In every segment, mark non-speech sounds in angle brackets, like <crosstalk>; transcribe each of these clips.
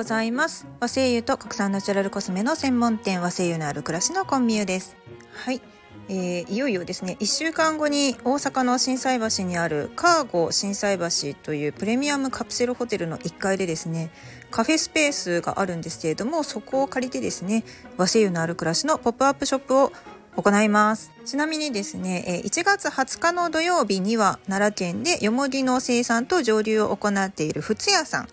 ございます。和製油と国産ナチュラルコスメの専門店和製油のある暮らしのコンビューです。はい、えー、いよいよですね1週間後に大阪の心斎橋にあるカーゴ心斎橋というプレミアムカプセルホテルの1階でですねカフェスペースがあるんですけれどもそこを借りてですね和製油のある暮らしのポップアップショップを行います。ちなみにですね1月20日の土曜日には奈良県でよもぎの生産と蒸留を行っているふつやさん。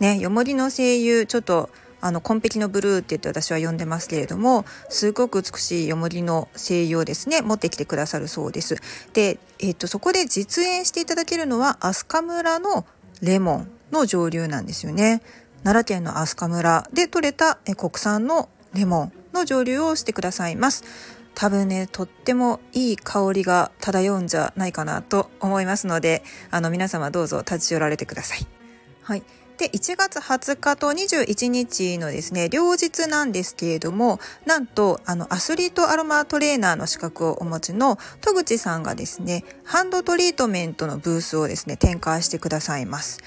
ねよもぎの声優ちょっとあの紺碧のブルーって言って私は呼んでますけれどもすごく美しいよもぎの声優をですね持ってきてくださるそうです。で、えっとそこで実演していただけるのは飛鳥村のレモンの蒸留なんですよね。奈良県の飛鳥村で採れた国産のレモンの蒸留をしてくださいます。多分ねとってもいい香りが漂うんじゃないかなと思いますのであの皆様どうぞ立ち寄られてください。はいで1月20日と21日のですね両日なんですけれどもなんとあのアスリートアロマトレーナーの資格をお持ちの戸口さんがですねハンドトリートメントのブースをですね展開してくださいます。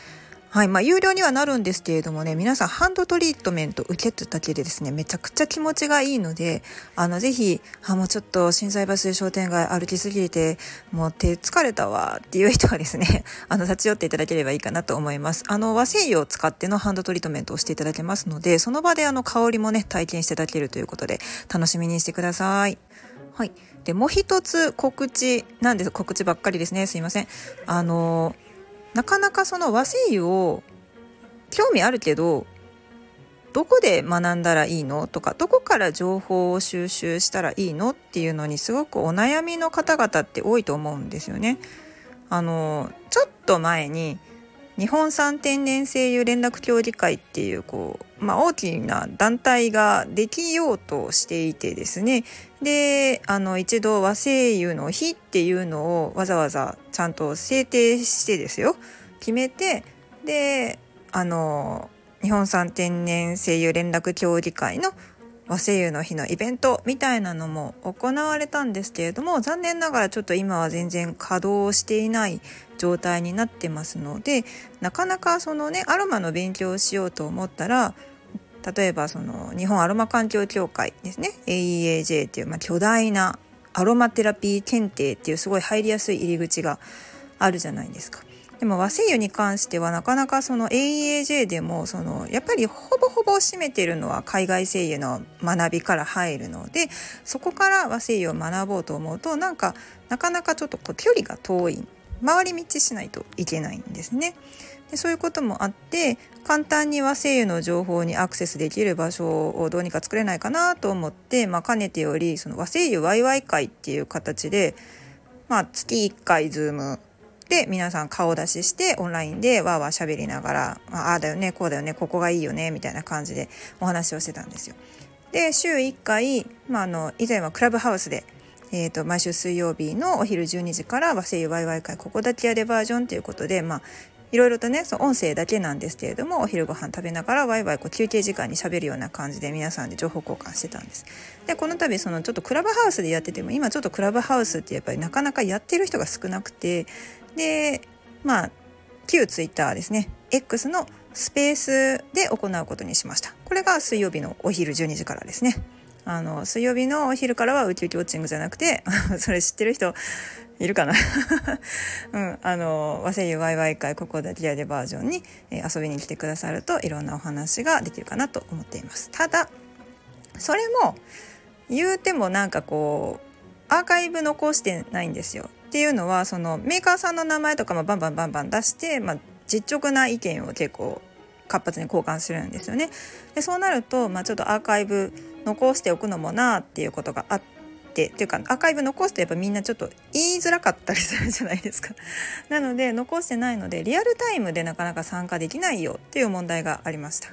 はいまあ、有料にはなるんですけれどもね皆さんハンドトリートメント受けただけでですねめちゃくちゃ気持ちがいいのであのぜひあもうちょっと心斎橋商店街歩きすぎてもう手疲れたわっていう人はですね <laughs> あの立ち寄っていただければいいかなと思いますあの和製油を使ってのハンドトリートメントをしていただけますのでその場であの香りもね体験していただけるということで楽しみにしてください。はい。で、もう一つ告知なんです。告知ばっかりですね。すいません。あのなかなかその和製油を興味あるけどどこで学んだらいいの？とかどこから情報を収集したらいいの？っていうのにすごくお悩みの方々って多いと思うんですよね。あのちょっと前に日本産天然精油連絡協議会っていうこう、まあ、大きな団体ができようとしていてですね。であの一度和声優の日っていうのをわざわざちゃんと制定してですよ。決めてであの日本産天然声優連絡協議会の和声優の日のイベントみたいなのも行われたんですけれども残念ながらちょっと今は全然稼働していない状態になってますのでなかなかそのねアロマの勉強をしようと思ったら例えばその日本アロマ環境協会ですね AEAJ っていう、まあ、巨大なアロマテラピー検定っていうすごい入りやすい入り口があるじゃないですか。でも和製油に関してはなかなかその AEAJ でもそのやっぱりほぼほぼ占めてるのは海外製油の学びから入るのでそこから和製油を学ぼうと思うとなんかなかなかちょっとこう距離が遠い回り道しないといけないんですね。でそういうこともあって簡単に和製油の情報にアクセスできる場所をどうにか作れないかなと思って、まあ、かねてよりその和製油ワイワイ会っていう形で、まあ、月1回ズームで皆さん顔出ししてオンラインでわーわー喋りながらああだよねこうだよねここがいいよねみたいな感じでお話をしてたんですよ。で週1回、まあ、あの以前はクラブハウスで、えーと、毎週水曜日のお昼12時から和製油ワイワイ会ここだけやでバージョンということで、まあ、いろいろとねその音声だけなんですけれどもお昼ご飯食べながらワイワイこう休憩時間にしゃべるような感じで皆さんで情報交換してたんです。でこの度そのちょっとクラブハウスでやってても今ちょっとクラブハウスってやっぱりなかなかやってる人が少なくてでまあ旧ツイッターですね。X のスペースで行うことにしました。これが水曜日のお昼12時からですね。あの水曜日のお昼からはウキウキウォッチングじゃなくて <laughs> それ知ってる人いるかな。<laughs> うんあの和製油ワイワイ会ここだけやでバージョンに、え、遊びに来てくださるといろんなお話ができるかなと思っています。ただそれも言うてもなんかこうアーカイブ残してないんですよ。っていうのはそのメーカーさんの名前とかもバンバンバンバン出して、まあ、実直な意見を結構活発に交換するんですよね。でそうなると、まあ、ちょっとアーカイブ残しておくのもなっていうことがあってっていうかアーカイブ残すとやっぱみんなちょっと言いづらかったりするじゃないですか。<laughs> なので残してないのでリアルタイムでなかなか参加できないよっていう問題がありました。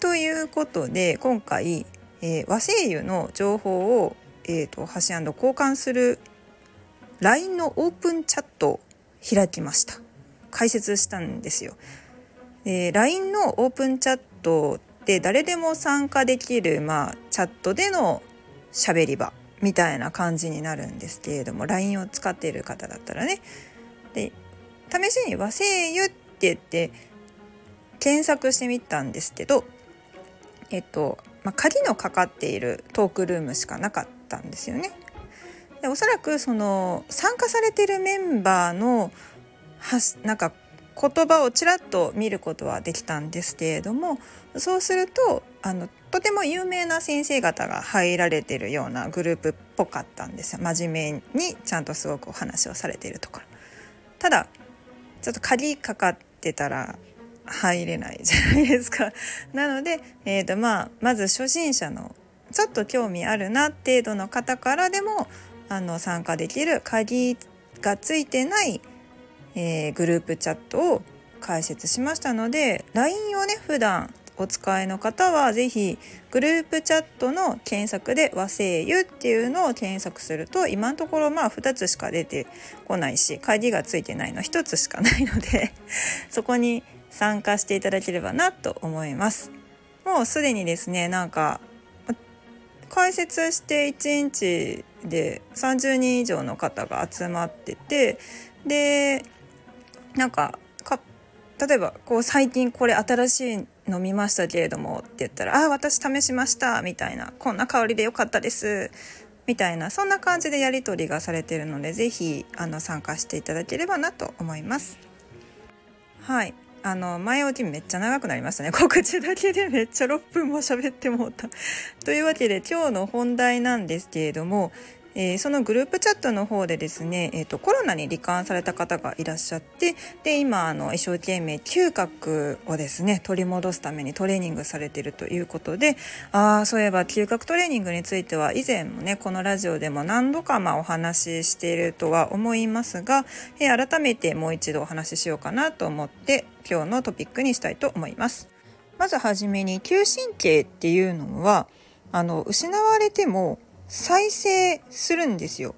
ということで今回、えー、和製油の情報を、えーと、と箸交換する LINE のオープンチャットを開きました解説したんですよで LINE のオープンチャットっ誰でも参加できる、まあ、チャットでの喋り場みたいな感じになるんですけれども LINE を使っている方だったらねで試しに和製油って言って検索してみたんですけどえっと、まあ、鍵のかかっているトークルームしかなかったんですよね。でおそらくその参加されてるメンバーのはなんか言葉をちらっと見ることはできたんですけれどもそうするとあのとても有名な先生方が入られてるようなグループっぽかったんですよ。真面目にちゃんとすごくお話をされているところ。ただちょっと鍵かかってたら入れないじゃないですか。なので、えーとまあ、まず初心者のちょっと興味あるな程度の方からでもあの参加できる鍵がついてないえー、グループチャットを解説しましたので LINE をね普段お使いの方は是非グループチャットの検索で和製油っていうのを検索すると今のところまあ2つしか出てこないし鍵がついてないの1つしかないので <laughs> そこに参加していただければなと思います。もうすでにですねなんか解説して1日で30人以上の方が集まっててでなんかか例えばこう最近これ新しいの見ましたけれどもって言ったら「あ私試しました」みたいな「こんな香りでよかったです」みたいなそんな感じでやり取りがされてるので是非あの参加していただければなと思います。はいあの前置きめっちゃ長くなりましたね <laughs> 告知だけでめっちゃ6分も喋ってもうた。というわけで今日の本題なんですけれどもえー、そのグループチャットの方でですね、えーと、コロナに罹患された方がいらっしゃってで今あの一生懸命嗅覚をですね取り戻すためにトレーニングされているということでああそういえば嗅覚トレーニングについては以前もねこのラジオでも何度かまあお話ししているとは思いますが、えー、改めてもう一度お話ししようかなと思って今日のトピックにしたいと思います。まずはじめに嗅神経っていうのはあの失われても再生するんですよ。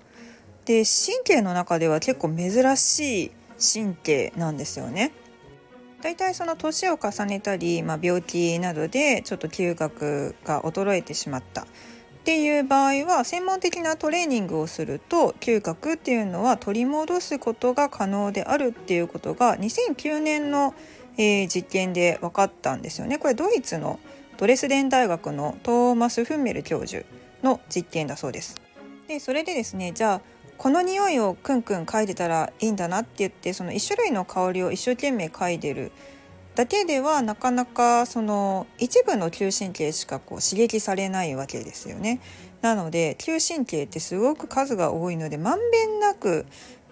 で神経の中では結構珍しい神経なんですよね。だいたいその年を重ねたり、まあ、病気などでちょっと嗅覚が衰えてしまったっていう場合は専門的なトレーニングをすると嗅覚っていうのは取り戻すことが可能であるっていうことが2009年の、えー、実験で分かったんですよね。これドイツのドレスデン大学のトーマス・フンメル教授の実験だそうです。でそれでですねじゃあこの匂いをクンクン嗅いでたらいいんだなって言ってその1種類の香りを一生懸命嗅いでるだけではなかなかその一部の嗅神経しかこう刺激されないわけですよね。なので嗅神経ってすごく数が多いのでまんべんなく、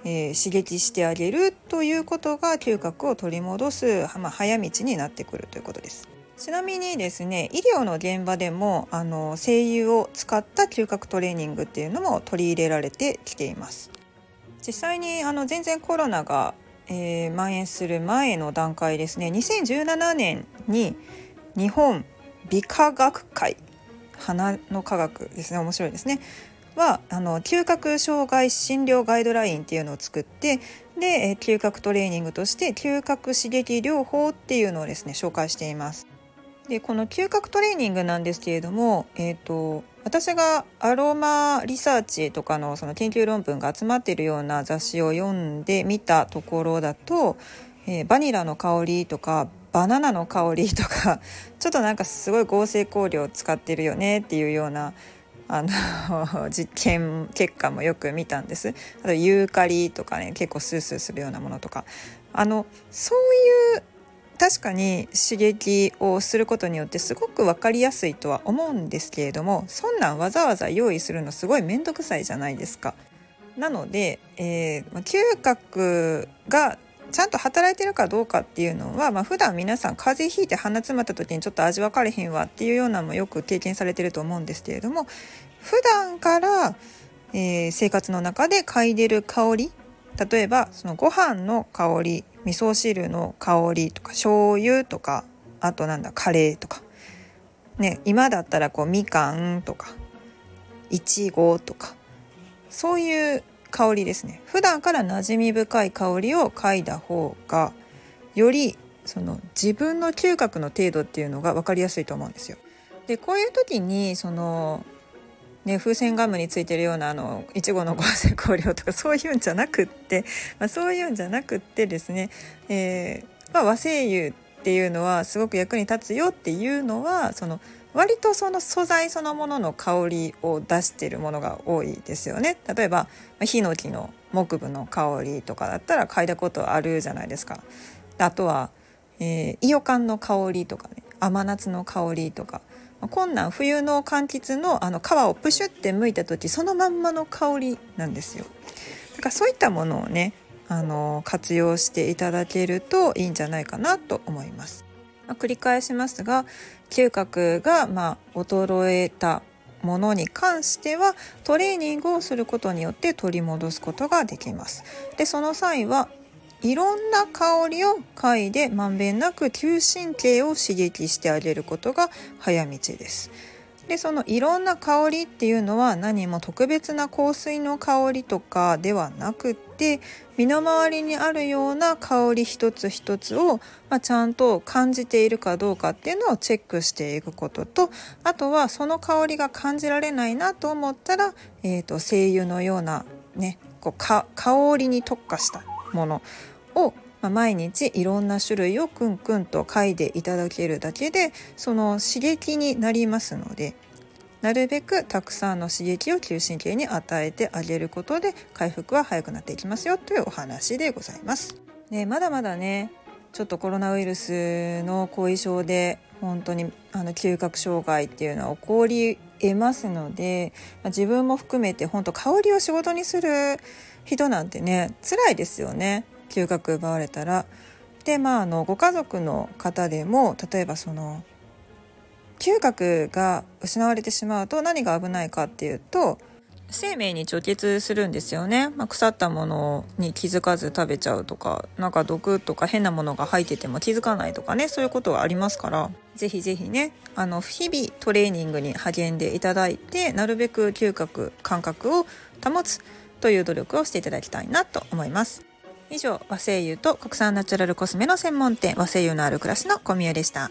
えー、刺激してあげるということが嗅覚を取り戻す、まあ、早道になってくるということです。ちなみにですね医療の現場でもあの精油を使った嗅覚トレーニングっていうのも取り入れられてきています。実際にあの全然コロナが、えー、蔓延する前の段階ですね2017年に日本美化学会花の科学ですね面白いですねはあの嗅覚障害診療ガイドラインっていうのを作ってで嗅覚トレーニングとして嗅覚刺激療法っていうのをですね紹介しています。でこの嗅覚トレーニングなんですけれども、えーと、私がアロマリサーチとかのその研究論文が集まっているような雑誌を読んでみたところだと、えー、バニラの香りとかバナナの香りとか <laughs> ちょっとなんかすごい合成香料を使ってるよねっていうようなあの <laughs> 実験結果もよく見たんです。あとユーカリとかね結構スースーするようなものとか。あのそういう確かに刺激をすることによってすごく分かりやすいとは思うんですけれどもそんなんわざわざ用意するのすごい面倒くさいじゃないですか。なので、えー、嗅覚がちゃんと働いてるかどうかっていうのは、まあ、普段皆さん風邪ひいて鼻詰まった時にちょっと味分かれへんわっていうようなのもよく経験されてると思うんですけれども普段から、えー、生活の中で嗅いでる香り例えばそのご飯の香り味噌汁の香りとか醤油とかあとなんだカレーとか。ね今だったらこうみかんとかいちごとか。そういう香りですね。普段から馴染み深い香りを嗅いだ方がよりその自分の嗅覚の程度っていうのが分かりやすいと思うんですよ。でこういう時にそのね、風船ガムについてるようなあのいちごの合成香料とか <laughs> そういうんじゃなくって、まあ、そういうんじゃなくってですね、えーまあ、和精油っていうのはすごく役に立つよっていうのはその割とその素材そのものの香りを出しているものが多いですよね。例えばヒノキの木部の香りとかだったら嗅いだことあるじゃないですか。あとは、えー、イヨカンの香りとかね甘夏の香りとか。こんなん冬の柑橘のあの皮をプシュって剥いた時そのまんまの香りなんですよ。だからそういったものをねあの活用していただけるといいんじゃないかなと思います、ま、繰り返しますが嗅覚がまあ衰えたものに関してはトレーニングをすることによって取り戻すことができます。でその際はいろんな香りを嗅いでまんべんなく嗅神経を刺激してあげることが早道です。でそのいろんな香りっていうのは何も特別な香水の香りとかではなくって身の回りにあるような香り一つ一つを、まあ、ちゃんと感じているかどうかっていうのをチェックしていくこととあとはその香りが感じられないなと思ったら、えーと、精油のようなねこう香りに特化したものを毎日いろんな種類をクンクンと嗅いでいただけるだけでその刺激になりますのでなるべくたくさんの刺激を嗅神経に与えてあげることで回復は早くなっていきますよというお話でございます。ね、まだまだねちょっとコロナウイルスの後遺症で本当にあの嗅覚障害っていうのは起こり得ますので、まあ、自分も含めて本当香りを仕事にする人なんてね辛いですよね嗅覚奪われたら。でまああのご家族の方でも例えばその嗅覚が失われてしまうと何が危ないかっていうと生命に直結するんですよね、まあ、腐ったものに気づかず食べちゃうとかなんか毒とか変なものが入ってても気づかないとかねそういうことはありますから是非是非ねあの日々トレーニングに励んでいただいてなるべく嗅覚感覚を保つという努力をしていただきたいなと思います。以上和製油と国産ナチュラルコスメの専門店和製油のある暮らしの小宮でした。